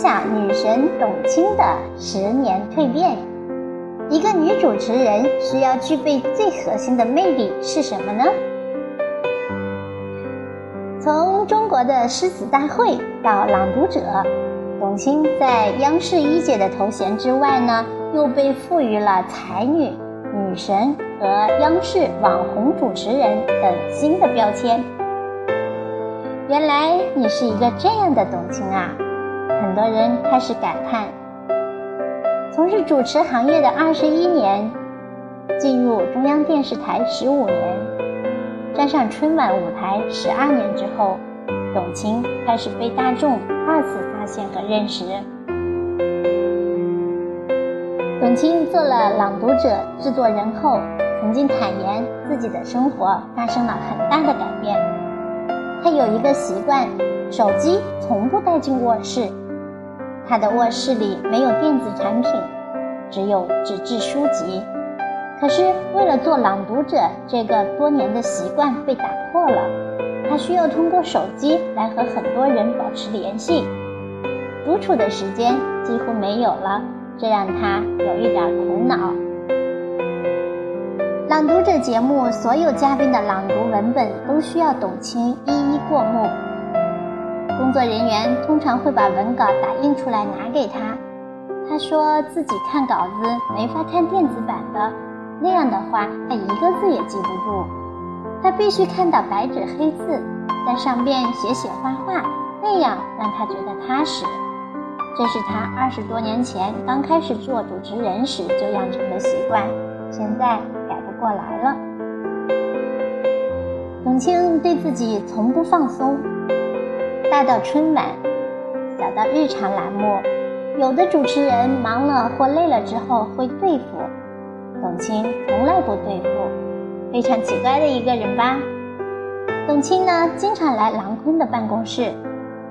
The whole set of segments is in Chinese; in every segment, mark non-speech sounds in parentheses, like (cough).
享女神董卿的十年蜕变。一个女主持人需要具备最核心的魅力是什么呢？从中国的诗词大会到朗读者，董卿在央视一姐的头衔之外呢，又被赋予了才女、女神和央视网红主持人等新的标签。原来你是一个这样的董卿啊！很多人开始感叹。从事主持行业的二十一年，进入中央电视台十五年，站上春晚舞台十二年之后，董卿开始被大众二次发现和认识。董卿做了朗读者制作人后，曾经坦言自己的生活发生了很大的改变。他有一个习惯，手机从不带进卧室。他的卧室里没有电子产品，只有纸质书籍。可是为了做朗读者，这个多年的习惯被打破了。他需要通过手机来和很多人保持联系，独处的时间几乎没有了，这让他有一点苦恼。朗读者节目所有嘉宾的朗读文本都需要董卿一一过目，工作人员通常会把文稿打印出来拿给他。他说自己看稿子没法看电子版的，那样的话他一个字也记不住。他必须看到白纸黑字，在上边写写画画，那样让他觉得踏实。这是他二十多年前刚开始做主持人时就养成的习惯，现在改不。过来了。董卿对自己从不放松，大到春晚，小到日常栏目，有的主持人忙了或累了之后会对付，董卿从来不对付，非常奇怪的一个人吧。董卿呢，经常来郎昆的办公室，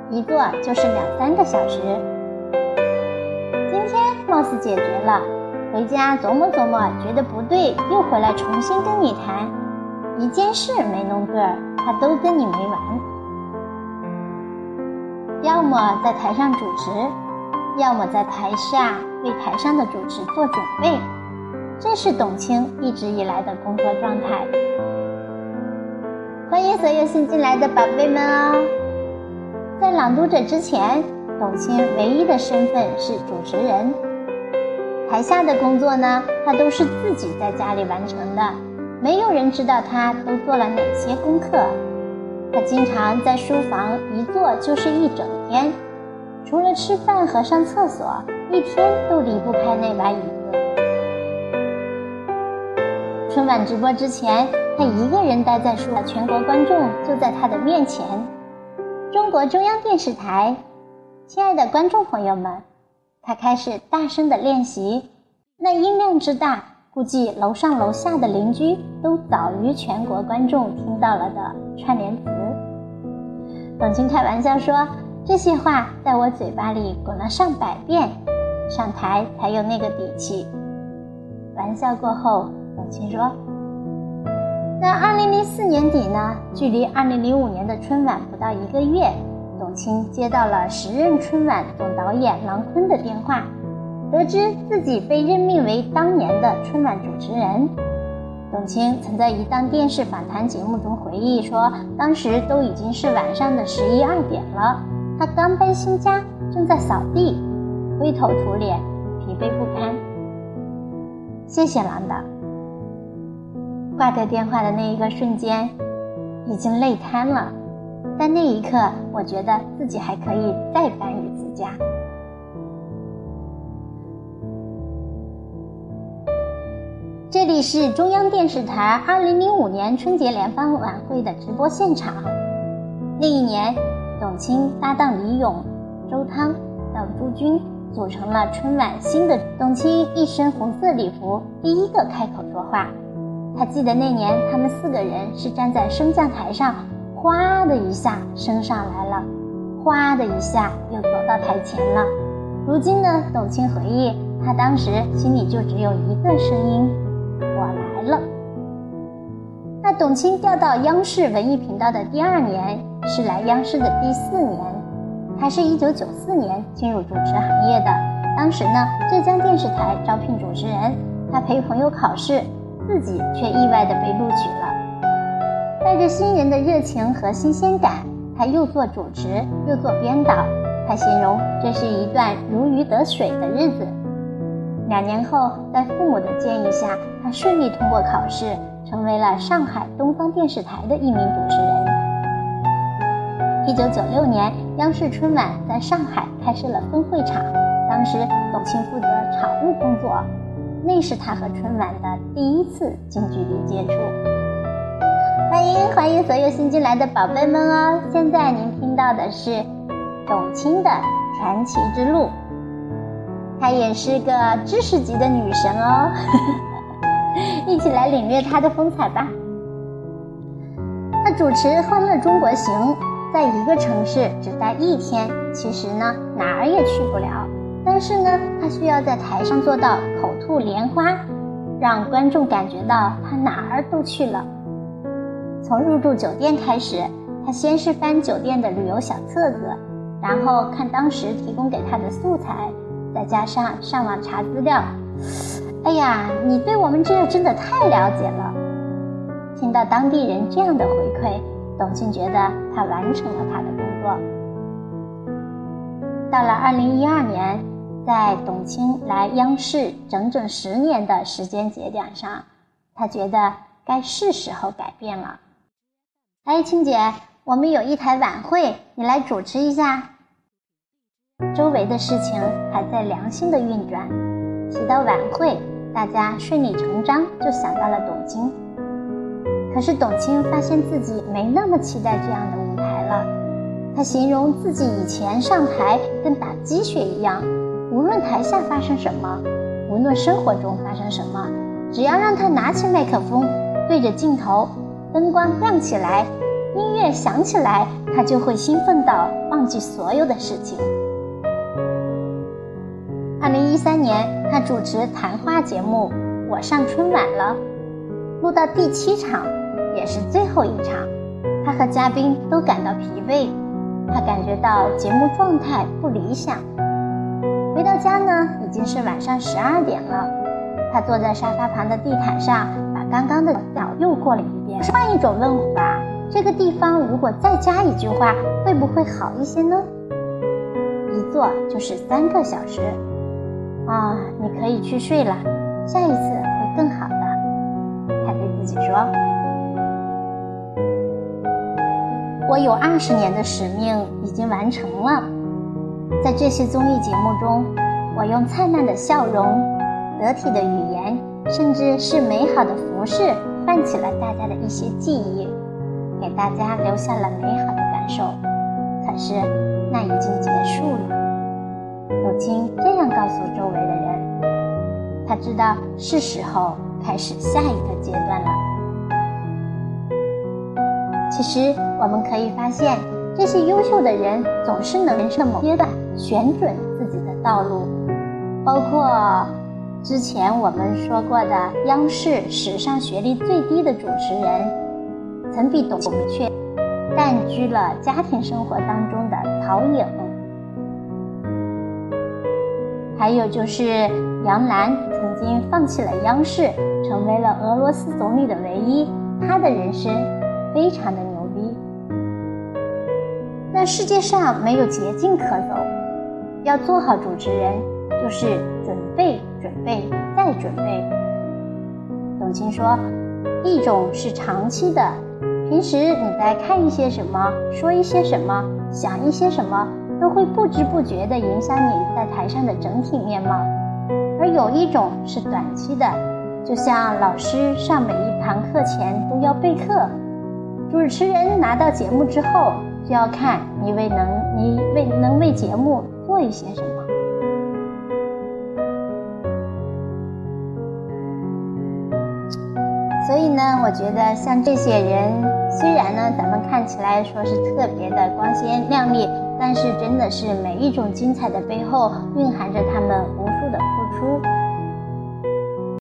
一坐就是两三个小时。今天貌似解决了。回家琢磨琢磨，觉得不对，又回来重新跟你谈。一件事没弄对，他都跟你没完。要么在台上主持，要么在台下为台上的主持做准备。这是董卿一直以来的工作状态。欢迎所有新进来的宝贝们哦！在朗读者之前，董卿唯一的身份是主持人。台下的工作呢，他都是自己在家里完成的，没有人知道他都做了哪些功课。他经常在书房一坐就是一整天，除了吃饭和上厕所，一天都离不开那把椅子。春晚直播之前，他一个人待在书，全国观众就在他的面前。中国中央电视台，亲爱的观众朋友们。他开始大声的练习，那音量之大，估计楼上楼下的邻居都早于全国观众听到了的串联词。董卿开玩笑说：“这些话在我嘴巴里滚了上百遍，上台才有那个底气。”玩笑过后，董卿说：“那二零零四年底呢？距离二零零五年的春晚不到一个月。”董卿接到了时任春晚总导演郎昆的电话，得知自己被任命为当年的春晚主持人。董卿曾在一档电视访谈节目中回忆说，当时都已经是晚上的十一二点了，他刚搬新家，正在扫地，灰头土脸，疲惫不堪。谢谢郎导。挂掉电话的那一个瞬间，已经累瘫了。但那一刻，我觉得自己还可以再搬一次家。这里是中央电视台二零零五年春节联欢晚会的直播现场。那一年，董卿搭档李咏、周汤到朱军，组成了春晚新的。董卿一身红色礼服，第一个开口说话。他记得那年，他们四个人是站在升降台上。哗的一下升上来了，哗的一下又走到台前了。如今呢，董卿回忆，他当时心里就只有一个声音：“了。”那董卿调到央视文艺频道的第二年，是来央视的第四年。她是一九九四年进入主持行业的。当时呢，浙江电视台招聘主持人，他陪朋友考试，自己却意外的被录取了。带着新人的热情和新鲜感，他又做主持又做编导。他形容这是一段如鱼得水的日子。两年后，在父母的建议下，顺利通过考试，成为了上海东方电视台的一名主持人。一九九六年，央视春晚在上海开设了分会场，当时董卿负责场务工作，那是他和春晚的第一次近距离接触。欢迎欢迎所有新进来的宝贝们哦！现在您听到的是董卿的传奇之路。她也是个知识级的女神哦，一 (laughs) 起来领略他的风采吧。他主持《欢乐中国行》，在一个城市只待一天，其实呢哪儿也去不了。但是呢，他需要在台上做到口吐莲花，让观众感觉到他哪儿都去了。从入住酒店开始，他先是翻酒店的旅游小册子，然后看当时提供给他的素材。再加上上网查资料，哎呀，你对我们这儿真的太了解了。听到当地人这样的回馈，董卿觉得他完成了他的工作。到了二零一二年，在董卿来央视整整十年的时间节点上，他觉得该是时候改变了。哎，青姐，我们有一台晚会，你来主持一下。周围的事情还在良性的运转，提到晚会，大家顺理成章就想到了董卿。可是董卿发现自己没那么期待这样的舞台了。她形容自己以前上台跟打鸡血一样，无论台下发生什么，无论生活中发生什么，只要让他拿起麦克风，对着镜头，灯光亮起来，音乐响起来，他就会兴奋到忘记所有的事情。二零一三年，他主持谈话节目《我上春晚了》，录到第七场，也是最后一场，他和嘉宾都感到疲惫，他感觉到节目状态不理想。回到家呢，已经是晚上十二点了，他坐在沙发旁的地毯上，把刚刚的稿又过了一遍。换一种问法，这个地方如果再加一句话，会不会好一些呢？一坐就是三个小时。啊，你可以去睡了，下一次会更好的。他对自己说：“我有二十年的使命已经完成了，在这些综艺节目中，我用灿烂的笑容、得体的语言，甚至是美好的服饰，唤起了大家的一些记忆，给大家留下了美好的感受。可是，那已经结束了。”董卿这样告诉周围的人：“他知道是时候开始下一个阶段了。”其实我们可以发现，这些优秀的人总是能人生的某阶段选准自己的道路。包括之前我们说过的央视史上学历最低的主持人，曾比董卿却淡居了家庭生活当中的曹颖。还有就是杨澜曾经放弃了央视，成为了俄罗斯总理的唯一，她的人生非常的牛逼。那世界上没有捷径可走，要做好主持人，就是准备、准备再准备。董卿说，一种是长期的，平时你在看一些什么，说一些什么，想一些什么。都会不知不觉地影响你在台上的整体面貌，而有一种是短期的，就像老师上每一堂课前都要备课，主持人拿到节目之后就要看你为能你为能为节目做一些什么。所以呢，我觉得像这些人，虽然呢咱们看起来说是特别的光鲜亮丽。但是，真的是每一种精彩的背后，蕴含着他们无。